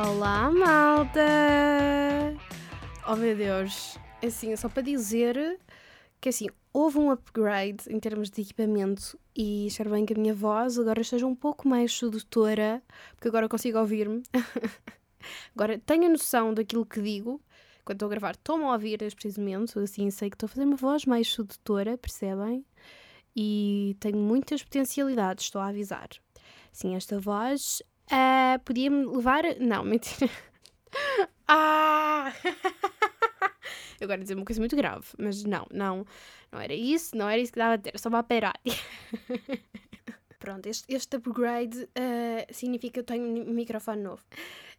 Olá, malta! Oh meu Deus, assim, só para dizer que assim, houve um upgrade em termos de equipamento e espero bem que a minha voz agora esteja um pouco mais sedutora, porque agora consigo ouvir-me. agora tenho a noção daquilo que digo. Quando estou a gravar, estou-me a ouvir neste preciso momento, assim sei que estou a fazer uma voz mais sedutora, percebem? E tenho muitas potencialidades, estou a avisar. Sim, esta voz uh, podia-me levar. Não, mentira. ah! Eu agora dizer uma coisa muito grave, mas não, não, não era isso, não era isso que dava a ter, era só uma parade. Pronto, este, este upgrade uh, significa que eu tenho um microfone novo.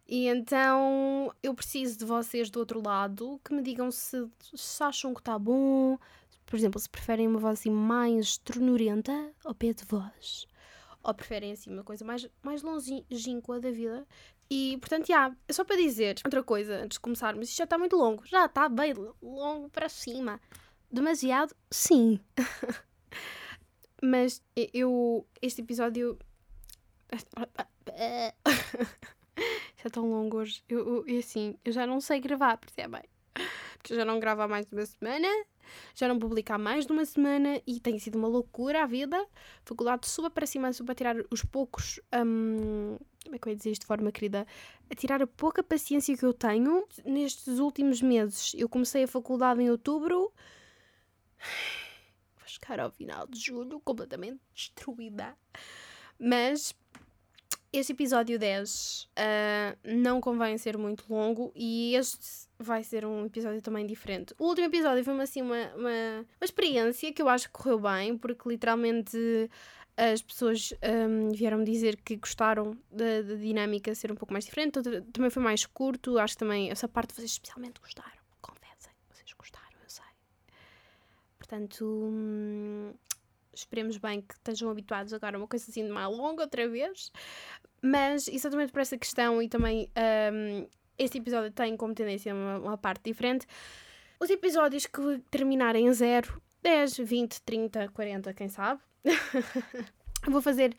E então eu preciso de vocês do outro lado que me digam se, se acham que está bom, por exemplo, se preferem uma voz assim mais tronurenta ao pé de voz, ou preferem assim uma coisa mais, mais longínqua da vida. E portanto, já, é só para dizer outra coisa antes de começarmos, isto já está muito longo, já está bem longo para cima. Demasiado? Sim. Mas eu, este episódio. já é tão longo hoje. Eu, eu, assim, eu já não sei gravar, percebem? Porque eu já não gravo há mais de uma semana já não publico há mais de uma semana e tem sido uma loucura a vida. Faculdade suba para cima, suba para tirar os poucos. Um, como é que eu ia dizer isto de forma querida? A tirar a pouca paciência que eu tenho nestes últimos meses. Eu comecei a faculdade em outubro. Vou chegar ao final de julho completamente destruída. Mas este episódio 10 uh, ah, não convém ser muito longo e este vai ser um episódio também diferente. O último episódio foi assim, uma, uma, uma experiência que eu acho que correu bem, porque literalmente as pessoas um, vieram-me dizer que gostaram da, da, dinâmica ser um pouco mais diferente. Também foi mais curto, acho que também essa parte vocês especialmente gostaram. Confessem, vocês gostaram, eu sei. Portanto, hum, esperemos bem que estejam habituados agora a uma coisa assim de mais longa outra vez. Mas exatamente por essa questão e também um, este episódio tem como tendência uma, uma parte diferente. Os episódios que terminarem em 0, 10, 20, 30, 40, quem sabe. Vou fazer.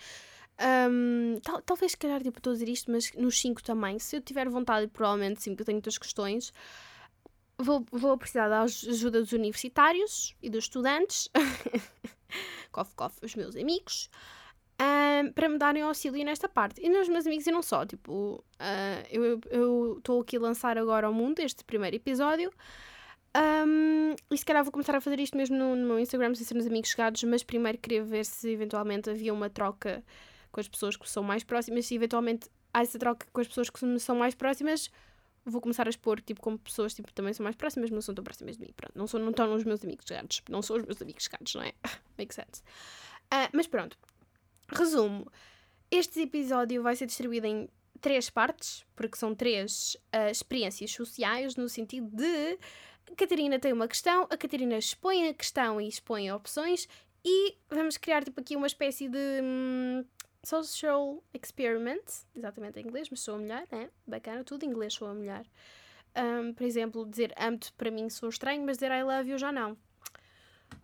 Um, tal, talvez, se calhar, tipo, estou a dizer isto, mas nos 5 também. Se eu tiver vontade, provavelmente sim, porque eu tenho muitas questões. Vou, vou precisar da ajuda dos universitários e dos estudantes. cof, cof, os meus amigos um, para me darem auxílio nesta parte. E nos meus amigos e não só, tipo, uh, eu estou aqui a lançar agora ao mundo este primeiro episódio. Um, e se calhar vou começar a fazer isto mesmo no, no meu Instagram, sem ser nos amigos chegados, mas primeiro queria ver se eventualmente havia uma troca com as pessoas que são mais próximas. Se eventualmente há essa troca com as pessoas que são mais próximas, vou começar a expor tipo, como pessoas tipo, também são mais próximas, mas não são tão próximas de mim. Pronto, não, são, não estão nos meus amigos chegados, não são os meus amigos chegados, não é? Make sense. Uh, mas pronto, Resumo: este episódio vai ser distribuído em três partes, porque são três uh, experiências sociais, no sentido de a Catarina tem uma questão, a Catarina expõe a questão e expõe opções, e vamos criar tipo aqui uma espécie de hum, social experiment, exatamente em inglês, mas sou a mulher, né? Bacana, tudo em inglês sou a mulher. Um, por exemplo, dizer amo-te para mim sou estranho, mas dizer I love you já não.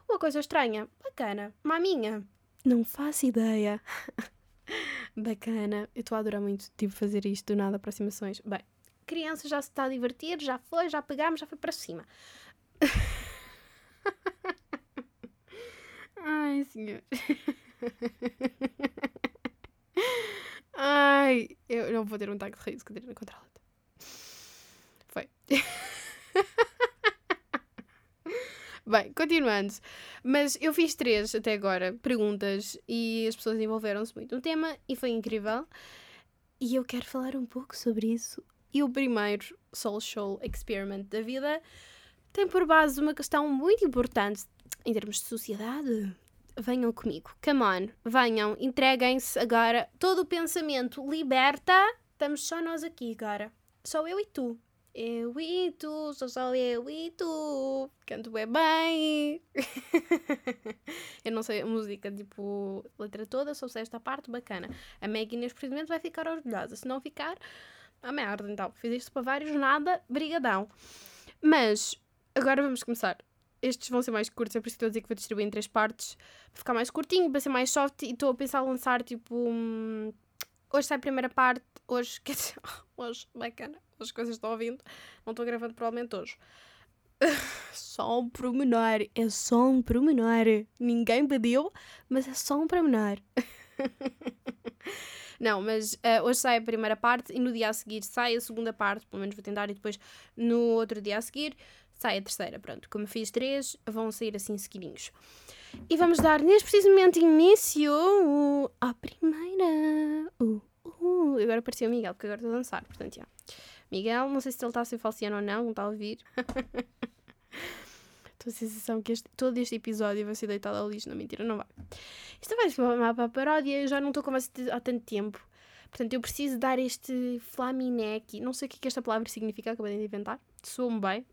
Uma coisa estranha, bacana, maminha, não faço ideia. Bacana. Eu estou a adorar muito, tipo, fazer isto do nada, aproximações. Bem, criança já se está a divertir, já foi, já pegámos, já foi para cima. Ai, senhor. Ai, eu não vou ter um ataque de riso, Catarina, controla-te. Foi. Bem, continuando. Mas eu fiz três até agora perguntas e as pessoas envolveram-se muito no tema e foi incrível. E eu quero falar um pouco sobre isso. E o primeiro social experiment da vida tem por base uma questão muito importante em termos de sociedade. Venham comigo, come on, venham, entreguem-se agora. Todo o pensamento liberta. Estamos só nós aqui, cara. Só eu e tu. Eu e tu, sou só eu e tu. Canto bem bem. eu não sei a música, tipo, letra toda, só sei esta parte, bacana. A Maggie neste procedimento vai ficar orgulhosa. Se não ficar, a merda, então. Fiz isto para vários, nada, brigadão. Mas, agora vamos começar. Estes vão ser mais curtos, é por isso que estou a dizer que vou distribuir em três partes. Para ficar mais curtinho, para ser mais soft. E estou a pensar lançar, tipo, um, Hoje sai a primeira parte. Hoje, quer dizer, hoje, bacana. As coisas estão ouvindo. Não estou gravando provavelmente hoje. só um promenor. É só um promenor. Ninguém pediu, mas é só um promenor. Não, mas uh, hoje sai a primeira parte e no dia a seguir sai a segunda parte, pelo menos vou tentar, e depois no outro dia a seguir sai a terceira. Pronto, como fiz três, vão sair assim seguidinhos. E vamos dar neste preciso momento início à primeira. Uh, uh. Agora apareceu o Miguel, porque agora estou a dançar, portanto, já. Miguel, não sei se ele está a ser falciano ou não, não está a ouvir. Estou a sensação que este, todo este episódio vai ser deitado ao lixo. Não, mentira, não vai. Isto vai ser uma paródia. Eu já não estou com vocês há tanto tempo. Portanto, eu preciso dar este flaminé aqui. Não sei o que, é que esta palavra significa, acabei de inventar. Soa-me bem.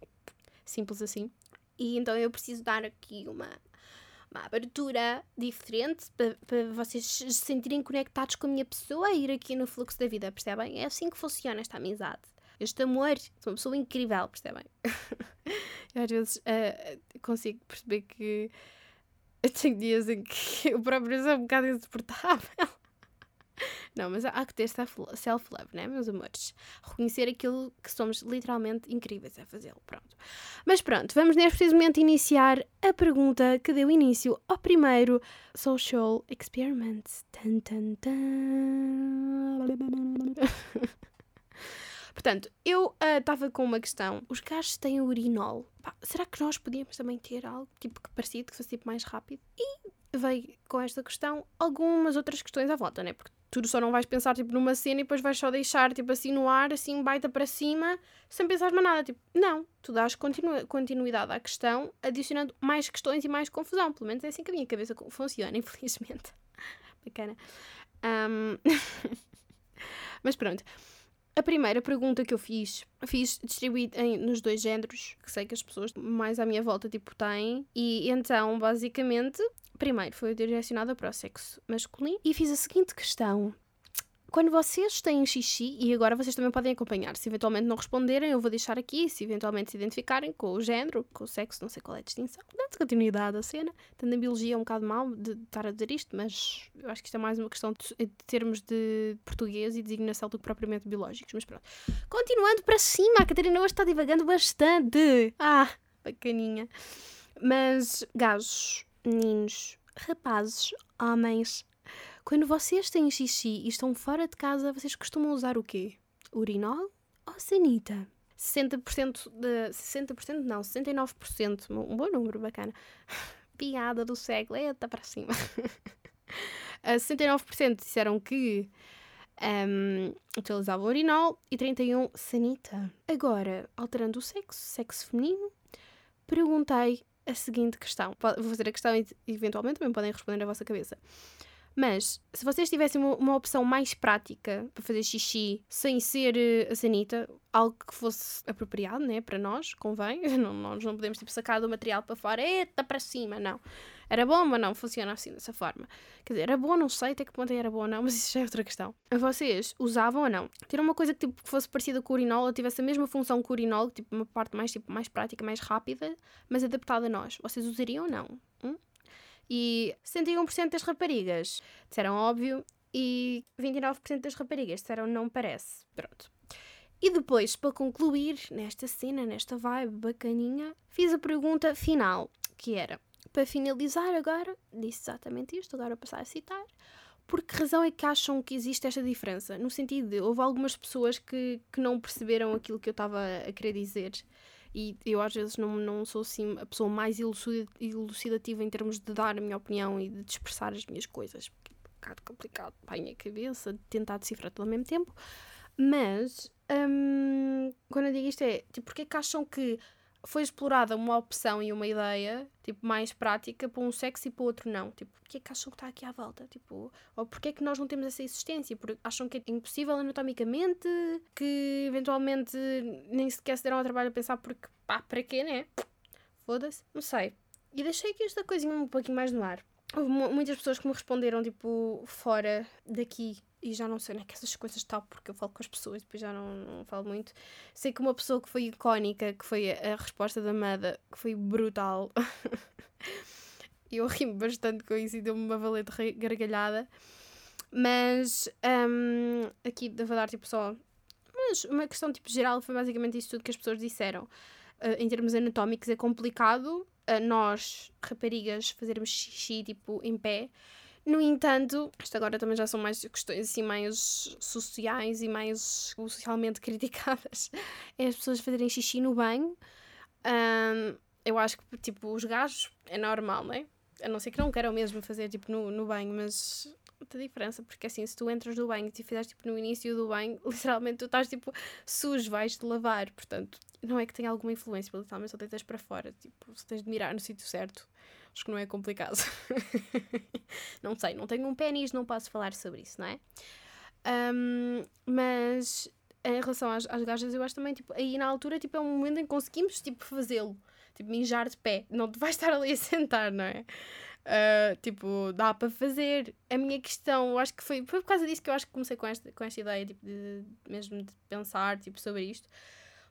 Simples assim. E então eu preciso dar aqui uma, uma abertura diferente para, vocês se sentirem conectados com a minha pessoa e ir aqui no fluxo da vida, percebem? É assim que funciona esta amizade. Este amor, sou uma pessoa incrível, percebem? às vezes uh, consigo perceber que eu tenho dias em que eu próprio sou um bocado insuportável. Não, mas há que ter self-love, né, meus amores? Reconhecer aquilo que somos literalmente incríveis a fazê-lo. Pronto. Mas pronto, vamos neste preciso momento iniciar a pergunta que deu início ao primeiro Social Experiment. Tan, tan, tan. Portanto, eu estava uh, com uma questão. Os gajos têm urinol. Pá, será que nós podíamos também ter algo tipo que parecido, que fosse tipo mais rápido? E veio com esta questão algumas outras questões à volta, né? Porque tu só não vais pensar tipo numa cena e depois vais só deixar tipo assim no ar, assim baita para cima, sem pensar mais nada. Tipo, não, tu dás continu continuidade à questão, adicionando mais questões e mais confusão. Pelo menos é assim que a minha cabeça funciona, infelizmente. Bacana. Um... Mas pronto. A primeira pergunta que eu fiz, fiz distribuída nos dois géneros, que sei que as pessoas mais à minha volta tipo têm, e então basicamente, primeiro foi direcionada para o sexo masculino e fiz a seguinte questão: quando vocês têm xixi, e agora vocês também podem acompanhar, se eventualmente não responderem, eu vou deixar aqui, se eventualmente se identificarem com o género, com o sexo, não sei qual é a distinção, dando continuidade à cena. Tendo a biologia é um bocado mal de estar a dizer isto, mas eu acho que isto é mais uma questão de, de termos de português e designação do que propriamente biológicos, mas pronto. Continuando para cima, a Catarina hoje está divagando bastante. Ah, bacaninha. Mas gajos, meninos, rapazes, homens, quando vocês têm xixi e estão fora de casa, vocês costumam usar o quê? Urinol ou sanita? 60% de. 60% não, 69%. Um bom número, bacana. Piada do século, eita para cima. 69% disseram que um, utilizavam urinol e 31% sanita. Agora, alterando o sexo, sexo feminino, perguntei a seguinte questão. Vou fazer a questão e eventualmente também podem responder na vossa cabeça. Mas, se vocês tivessem uma, uma, opção mais prática para fazer xixi sem ser uh, a sanita, algo que fosse apropriado, né, para nós, convém, não, nós não podemos tipo, sacar do material para fora, eita, para cima, não. Era bom, mas não funciona assim, dessa forma. Quer dizer, era bom, não sei até que ponto era bom ou não, mas isso já é outra questão. Vocês usavam ou não? Ter uma coisa que, tipo, que fosse parecida com o urinol, ou tivesse a mesma função que o urinol, tipo, uma parte mais, tipo, mais prática, mais rápida, mas adaptada a nós. Vocês usariam ou não? Hum? E 61% das raparigas disseram óbvio e 29% das raparigas disseram não parece. Pronto. E depois, para concluir, nesta cena, nesta vibe bacaninha, fiz a pergunta final, que era, para finalizar agora, disse exatamente isto, agora passar a citar, por que razão é que acham que existe esta diferença? No sentido de, houve algumas pessoas que, que não perceberam aquilo que eu estava a querer dizer e eu às vezes não, não sou assim a pessoa mais elucidativa em termos de dar a minha opinião e de expressar as minhas coisas. É um bocado complicado para a minha cabeça tentar decifrar tudo ao mesmo tempo. Mas hum, quando eu digo isto é tipo, porque é que acham que foi explorada uma opção e uma ideia, tipo, mais prática para um sexo e para o outro não. Tipo, porquê é que acham que está aqui à volta? Tipo, ou porquê é que nós não temos essa existência? Porque acham que é impossível anatomicamente, que eventualmente nem sequer se deram ao trabalho a pensar porque, pá, para quê, né? Foda-se, não sei. E deixei aqui esta coisinha um pouquinho mais no ar. Houve muitas pessoas que me responderam, tipo, fora daqui e já não sei onde é que essas coisas estão, porque eu falo com as pessoas e depois já não, não falo muito. Sei que uma pessoa que foi icónica, que foi a, resposta da Mada, que foi brutal. eu rimo bastante com isso e deu-me uma valente gargalhada. Mas um, aqui vou dar tipo só. Mas uma questão tipo geral foi basicamente isso tudo que as pessoas disseram. Uh, em termos anatómicos é complicado uh, nós, raparigas, fazermos xixi tipo em pé. No entanto, isto agora também já são mais questões assim mais sociais e mais socialmente criticadas. É as pessoas fazerem xixi no banho. Um, eu acho que tipo os gajos é normal, não é? A não ser que não queiram mesmo fazer tipo no, no banho, mas muita diferença, porque assim, se tu entras no banho e te fizeres tipo no início do banho, literalmente tu estás tipo sujo, vais-te lavar, portanto, não é que tenha alguma influência, literalmente só deitas para fora, tipo, se tens de mirar no sítio certo, acho que não é complicado. não sei, não tenho um pênis, não posso falar sobre isso, não é? Um, mas em relação às, às gajas, eu acho também, tipo, aí na altura, tipo, é um momento em que conseguimos, tipo, fazê-lo. Tipo, mijar de pé. Não te vais estar ali a sentar, não é? Uh, tipo, dá para fazer. A minha questão, eu acho que foi, foi por causa disso que eu acho que comecei com esta, com esta ideia, tipo, de, mesmo de pensar, tipo, sobre isto.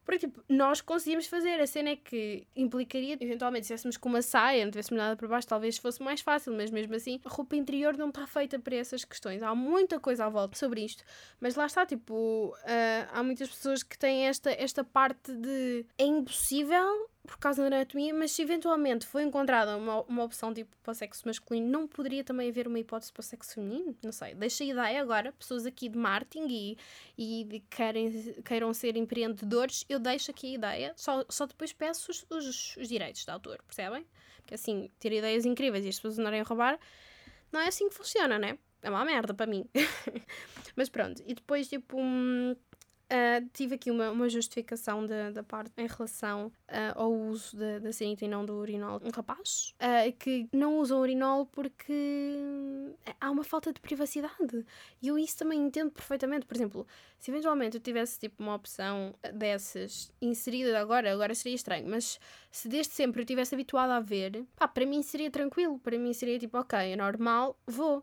Porque, tipo, nós conseguimos fazer. A cena é que implicaria, eventualmente, se estivéssemos com uma saia, não tivéssemos nada para baixo, talvez fosse mais fácil, mas mesmo assim, a roupa interior não está feita para essas questões. Há muita coisa à volta sobre isto. Mas lá está, tipo, uh, há muitas pessoas que têm esta, esta parte de é impossível por causa da anatomia, mas se eventualmente foi encontrada uma, uma opção tipo para sexo masculino, não poderia também haver uma hipótese para sexo feminino? Não sei. Deixa a ideia agora, pessoas aqui de marketing e, e de querem, queiram ser empreendedores, eu deixo aqui a ideia, só, só depois peço os, os, os direitos de autor, percebem? Porque assim, ter ideias incríveis e as pessoas andarem a roubar, não é assim que funciona, né? É uma merda para mim. mas pronto, e depois tipo. Hum, Uh, tive aqui uma, uma justificação da, da parte em relação uh, ao uso da, da sanita e não do urinol. Um rapaz uh, que não usa o urinol porque há uma falta de privacidade. E eu isso também entendo perfeitamente. Por exemplo, se eventualmente eu tivesse tipo uma opção dessas inserida agora, agora seria estranho, mas se desde sempre eu tivesse habituado a ver, pá, para mim seria tranquilo. Para mim seria tipo, ok, é normal, vou.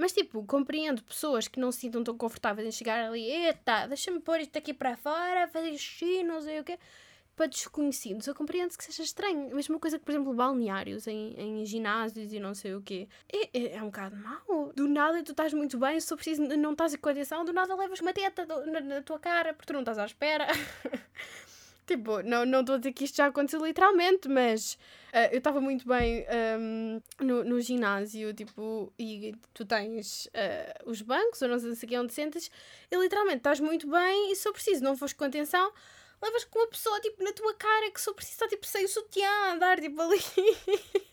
Mas, tipo, compreendo pessoas que não se sintam tão confortáveis em chegar ali, eita, deixa-me pôr isto aqui para fora, fazer xixi, não sei o quê, para desconhecidos. Eu compreendo que seja estranho. A mesma coisa que, por exemplo, balneários em, em ginásios e não sei o quê. É, é, é um bocado mau. Do nada tu estás muito bem, só preciso, não estás com atenção, do nada levas uma teta na, na tua cara porque tu não estás à espera. Tipo, não estou não a dizer que isto já aconteceu literalmente, mas uh, eu estava muito bem um, no, no ginásio, tipo, e tu tens uh, os bancos, ou não sei aqui onde sentas, e literalmente estás muito bem e só preciso, não foste com atenção, levas com uma pessoa, tipo, na tua cara que só precisa estar, tipo, sem o sutiã, andar, tipo, ali.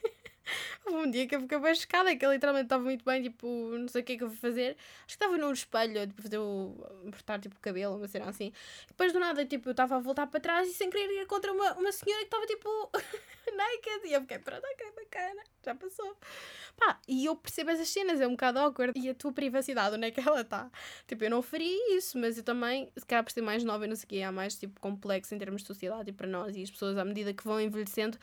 Houve um dia que eu fiquei bem chocada, que eu literalmente estava muito bem, tipo, não sei o que é que eu vou fazer. Acho que estava no espelho, tipo, fazer o. cortar tipo cabelo, uma cena assim. Depois do nada, tipo, eu estava a voltar para trás e sem querer ir contra uma, uma senhora que estava tipo. naked. E eu fiquei, pronto, ok, bacana, já passou. Pá, e eu percebo essas cenas, é um bocado awkward. E a tua privacidade, onde é que ela está? Tipo, eu não faria isso, mas eu também, se calhar por ser mais nova e não sei o que, há mais, tipo, complexo em termos de sociedade e para nós e as pessoas, à medida que vão envelhecendo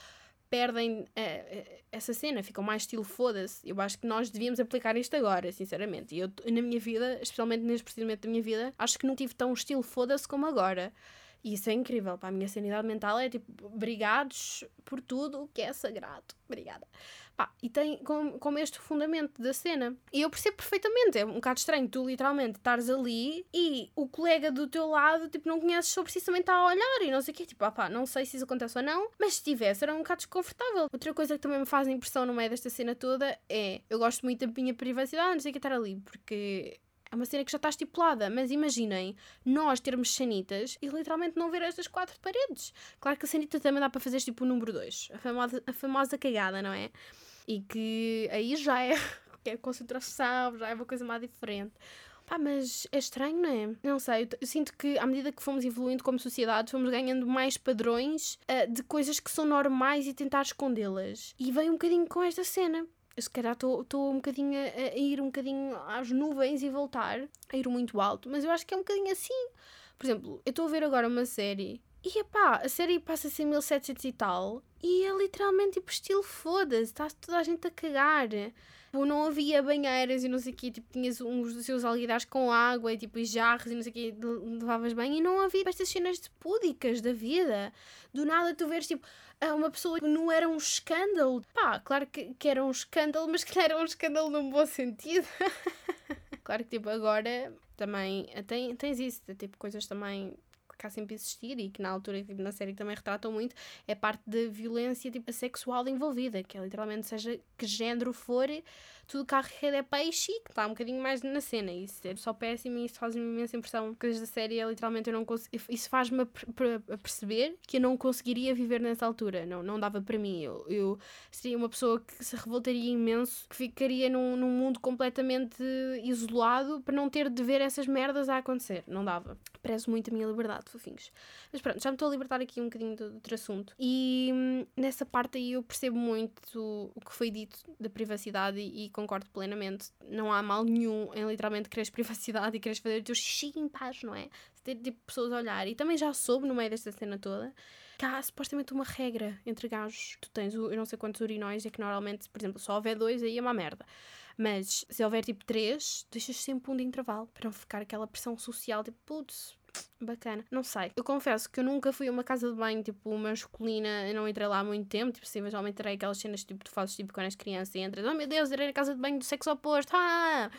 perdem uh, essa cena, ficam mais estilo foda-se. Eu acho que nós devíamos aplicar isto agora, sinceramente. E eu, na minha vida, especialmente neste procedimento da minha vida, acho que não tive tão estilo foda-se como agora. E isso é incrível. Para a minha sanidade mental é tipo, obrigados por tudo o que é sagrado. Obrigada. Pá, e tem como, como este fundamento da cena. E eu percebo perfeitamente. É um bocado estranho tu literalmente estares ali e o colega do teu lado, tipo, não conheces sobre si também a olhar e não sei o quê. Tipo, ah pá, não sei se isso acontece ou não, mas se tivesse era um bocado desconfortável. Outra coisa que também me faz impressão no meio desta cena toda é eu gosto muito da minha privacidade, não sei o que estar ali, porque é uma cena que já está estipulada, mas imaginem nós termos sanitas e literalmente não ver estas quatro paredes. Claro que a sanita também dá para fazer tipo o número 2, a famosa, a famosa cagada, não é? E que aí já é, é concentração, já é uma coisa mais diferente. Pá, mas é estranho, não é? Não sei, eu, sinto que à medida que fomos evoluindo como sociedade, fomos ganhando mais padrões uh, de coisas que são normais e tentar escondê-las. E vem um bocadinho com esta cena. Se calhar estou um bocadinho a, a, ir um bocadinho às nuvens e voltar, a ir muito alto, mas eu acho que é um bocadinho assim. Por exemplo, eu estou a ver agora uma série e epá, a série passa-se em 1700 e tal. E é literalmente tipo estilo foda-se, está toda a gente a cagar. Tipo, não havia banheiras e não sei o quê, tipo, tinhas uns dos seus alguidares com água e tipo, jarros e não sei o quê, levavas bem e não havia estas cenas de púdicas da vida. Do nada tu vês tipo, uma pessoa que não era um escândalo. Pá, claro que, que era um escândalo, mas que era um escândalo num bom sentido. Claro que, tipo, agora também tem, tens isso, tipo, coisas também que há sempre existir e que na altura tipo, na série também retratam muito é parte da violência tipo, sexual envolvida, que é literalmente seja que género for, tudo carregado é peixe que está um bocadinho mais na cena. Isso é só péssimo e isso faz-me imensa impressão. Coisas da série literalmente eu não consigo. Isso faz-me a, perceber que eu não conseguiria viver nessa altura. Não, não dava para mim. Eu, eu seria uma pessoa que se revoltaria imenso, que ficaria num, num mundo completamente isolado para não ter de ver essas merdas a acontecer. Não dava. Prezo muito a minha liberdade, fofinhos. Mas pronto, já me estou a libertar aqui um bocadinho do outro assunto. E hum, nessa parte aí eu percebo muito o que foi dito da privacidade e, e concordo plenamente. Não há mal nenhum em literalmente quereres privacidade e quereres fazer o teu xixi em paz, não é? Ter tipo pessoas a olhar. E também já soube no meio desta cena toda que há supostamente uma regra entre gajos. Tu tens, eu não sei quantos urinóis, é que normalmente, por exemplo, só houver dois, aí é uma merda. Mas se houver tipo três, deixas sempre um de intervalo para não ficar aquela pressão social, tipo, putz, bacana. Não sei. Eu confesso que eu nunca fui a uma casa de banho, tipo, masculina, eu não entrei lá há muito tempo, tipo, sim, mas geralmente terei aquelas cenas, tipo, tu fazes, tipo, quando és criança e entras, oh meu Deus, irei na casa de banho do sexo oposto, ah!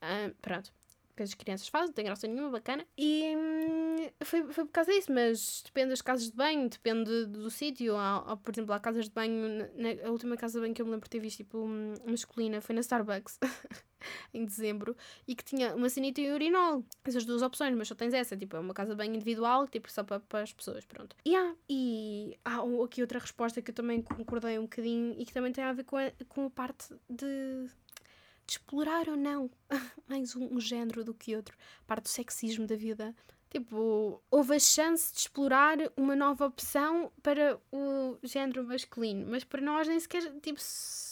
ah pronto que as crianças fazem, não tem graça nenhuma, bacana. E hum, foi, foi por causa disso, mas depende das casas de banho, depende do, sítio. Por exemplo, há casas de banho, na, a última casa de banho que eu me lembro de ter visto, tipo, hum, masculina, foi na Starbucks. em dezembro e que tinha uma sanita e urinol. Essas duas opções, mas só tens essa, tipo, é uma casa banho individual, tipo, só para, para as pessoas, pronto. Yeah. E há aqui outra resposta que eu também concordei um bocadinho e que também tem a ver com a, com a parte de de explorar ou não mais um, um género do que outro. Parte do sexismo da vida. Tipo, houve a chance de explorar uma nova opção para o género masculino, mas para nós nem sequer, tipo,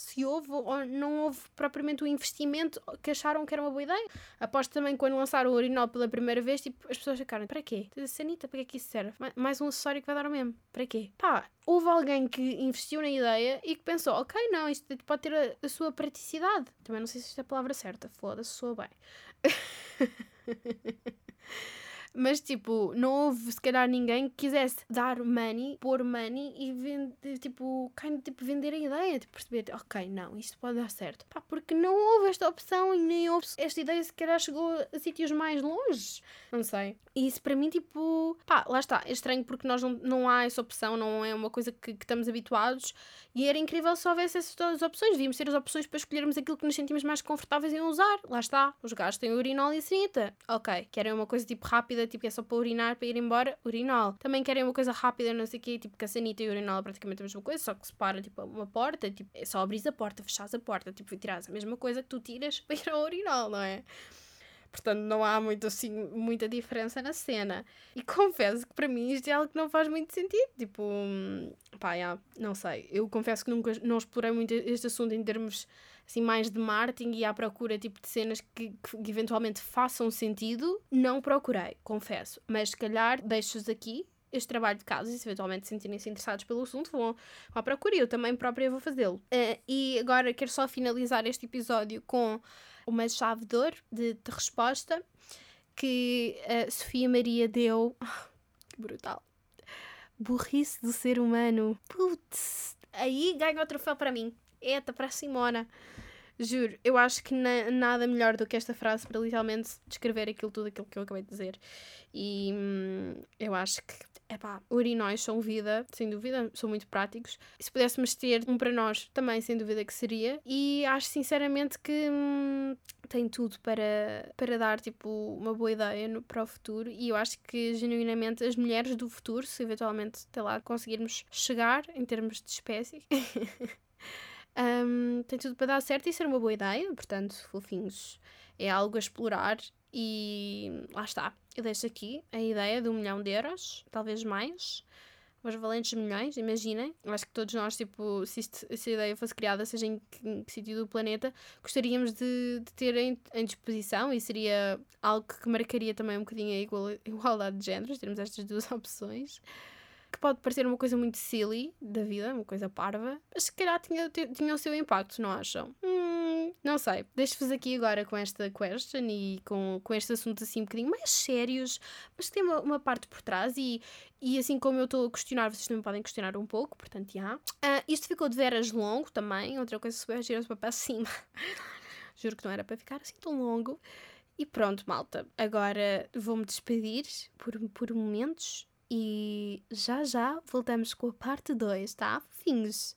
se houve ou não houve propriamente o investimento que acharam que era uma boa ideia. Aposto também quando lançaram o urinol pela primeira vez, tipo, as pessoas ficaram, para quê? Sanita, para que é que isso serve? Mais um acessório que vai dar o mesmo. Para quê? Pá, houve alguém que investiu na ideia e que pensou, ok, não, isto pode ter a, a sua praticidade. Também não sei se isto é a palavra certa, foda-se, soa bem. Mas, tipo, não houve, se calhar, ninguém que quisesse dar money, pôr money e vender, tipo, kind tipo, vender a ideia. Tipo, perceber, ok, não, isto pode dar certo. Pá, porque não houve esta opção e nem houve esta ideia, se calhar, chegou a sítios mais longe. Não sei. E isso, para mim, tipo, pá, lá está. É estranho porque nós não, não há essa opção, não é uma coisa que, que estamos habituados. E era incrível se houvesse essas opções. Devíamos ter as opções para escolhermos aquilo que nos sentimos mais confortáveis em usar. Lá está. Os gajos têm urinol e a sanita. Ok. Querem uma coisa, tipo, rápida rápida, tipo, é só para urinar, para ir embora, urinol. Também querem uma coisa rápida, não sei o quê, tipo, que a sanita e urinol é praticamente a mesma coisa, só que se para, tipo, uma porta, tipo, é só abrir a porta, fechar a porta, tipo, e tiras a mesma coisa que tu tiras para ir ao urinol, não é? Portanto, não há muito, assim, muita diferença na cena. E confesso que para mim isto é algo que não faz muito sentido. Tipo, pá, yeah, não sei. Eu confesso que nunca não explorei muito este assunto em termos assim, mais de marketing e à procura tipo de cenas que, que eventualmente façam sentido. Não procurei, confesso. Mas se calhar deixo-os aqui este trabalho de casa e se eventualmente sentirem-se interessados pelo assunto, vão à procura. Eu também própria vou fazê-lo. Uh, e agora quero só finalizar este episódio com uma chave de ouro de, de resposta que a Sofia Maria deu. que brutal. Burrice do ser humano. Putz, aí ganha o troféu para mim. Eita, para a Simona. Juro, eu acho que na, nada melhor do que esta frase para literalmente descrever aquilo tudo aquilo que eu acabei de dizer. E hum, eu acho que Epá, urinóis são vida, sem dúvida, são muito práticos. Se pudéssemos ter um para nós, também sem dúvida que seria. E acho sinceramente que hum, tem tudo para, para dar tipo uma boa ideia no, para o futuro. E eu acho que genuinamente as mulheres do futuro, se eventualmente até lá conseguirmos chegar em termos de espécie. um, tem tudo para dar certo e ser uma boa ideia, portanto, fofinhos, é algo a explorar e lá está. Eu deixo aqui a ideia de um milhão de euros, talvez mais. Os valentes milhões, imaginem. Eu acho que todos nós, tipo, se, se a ideia fosse criada, seja em que, em que sítio do planeta, gostaríamos de, de ter em, em, disposição e seria algo que marcaria também um bocadinho a igual, igualdade de géneros, termos estas duas opções que pode parecer uma coisa muito silly da vida, uma coisa parva, mas se calhar tinha, tinha o seu impacto, não acham? Hum, não sei. Deixo-vos aqui agora com esta question e com, com este assunto assim um bocadinho mais sérios, mas tem uma, uma parte por trás e, e assim como eu estou a questionar, vocês também podem questionar um pouco, portanto, já. Uh, isto ficou de veras longo também, outra coisa super gira para cima. Juro que não era para ficar assim tão longo. E pronto, malta. Agora vou-me despedir por, por momentos e já já voltamos com a parte 2, tá? Fofinhos.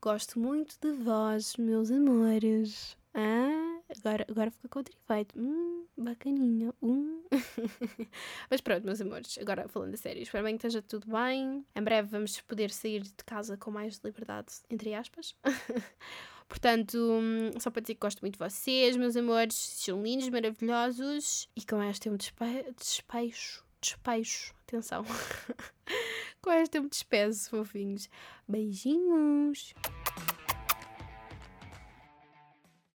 Gosto muito de vós, meus amores. Ah, agora, agora fica com o trifeito. Hum, bacaninha. Hum. Mas pronto, meus amores, agora falando a sério, espero bem que esteja tudo bem. Em breve vamos poder sair de casa com mais liberdade, entre aspas. Portanto, hum, só para dizer que gosto muito de vocês, meus amores, são lindos, maravilhosos. E com esta eu me despe despecho, despecho, atenção. com esta eu me despeço, fofinhos. Beijinhos!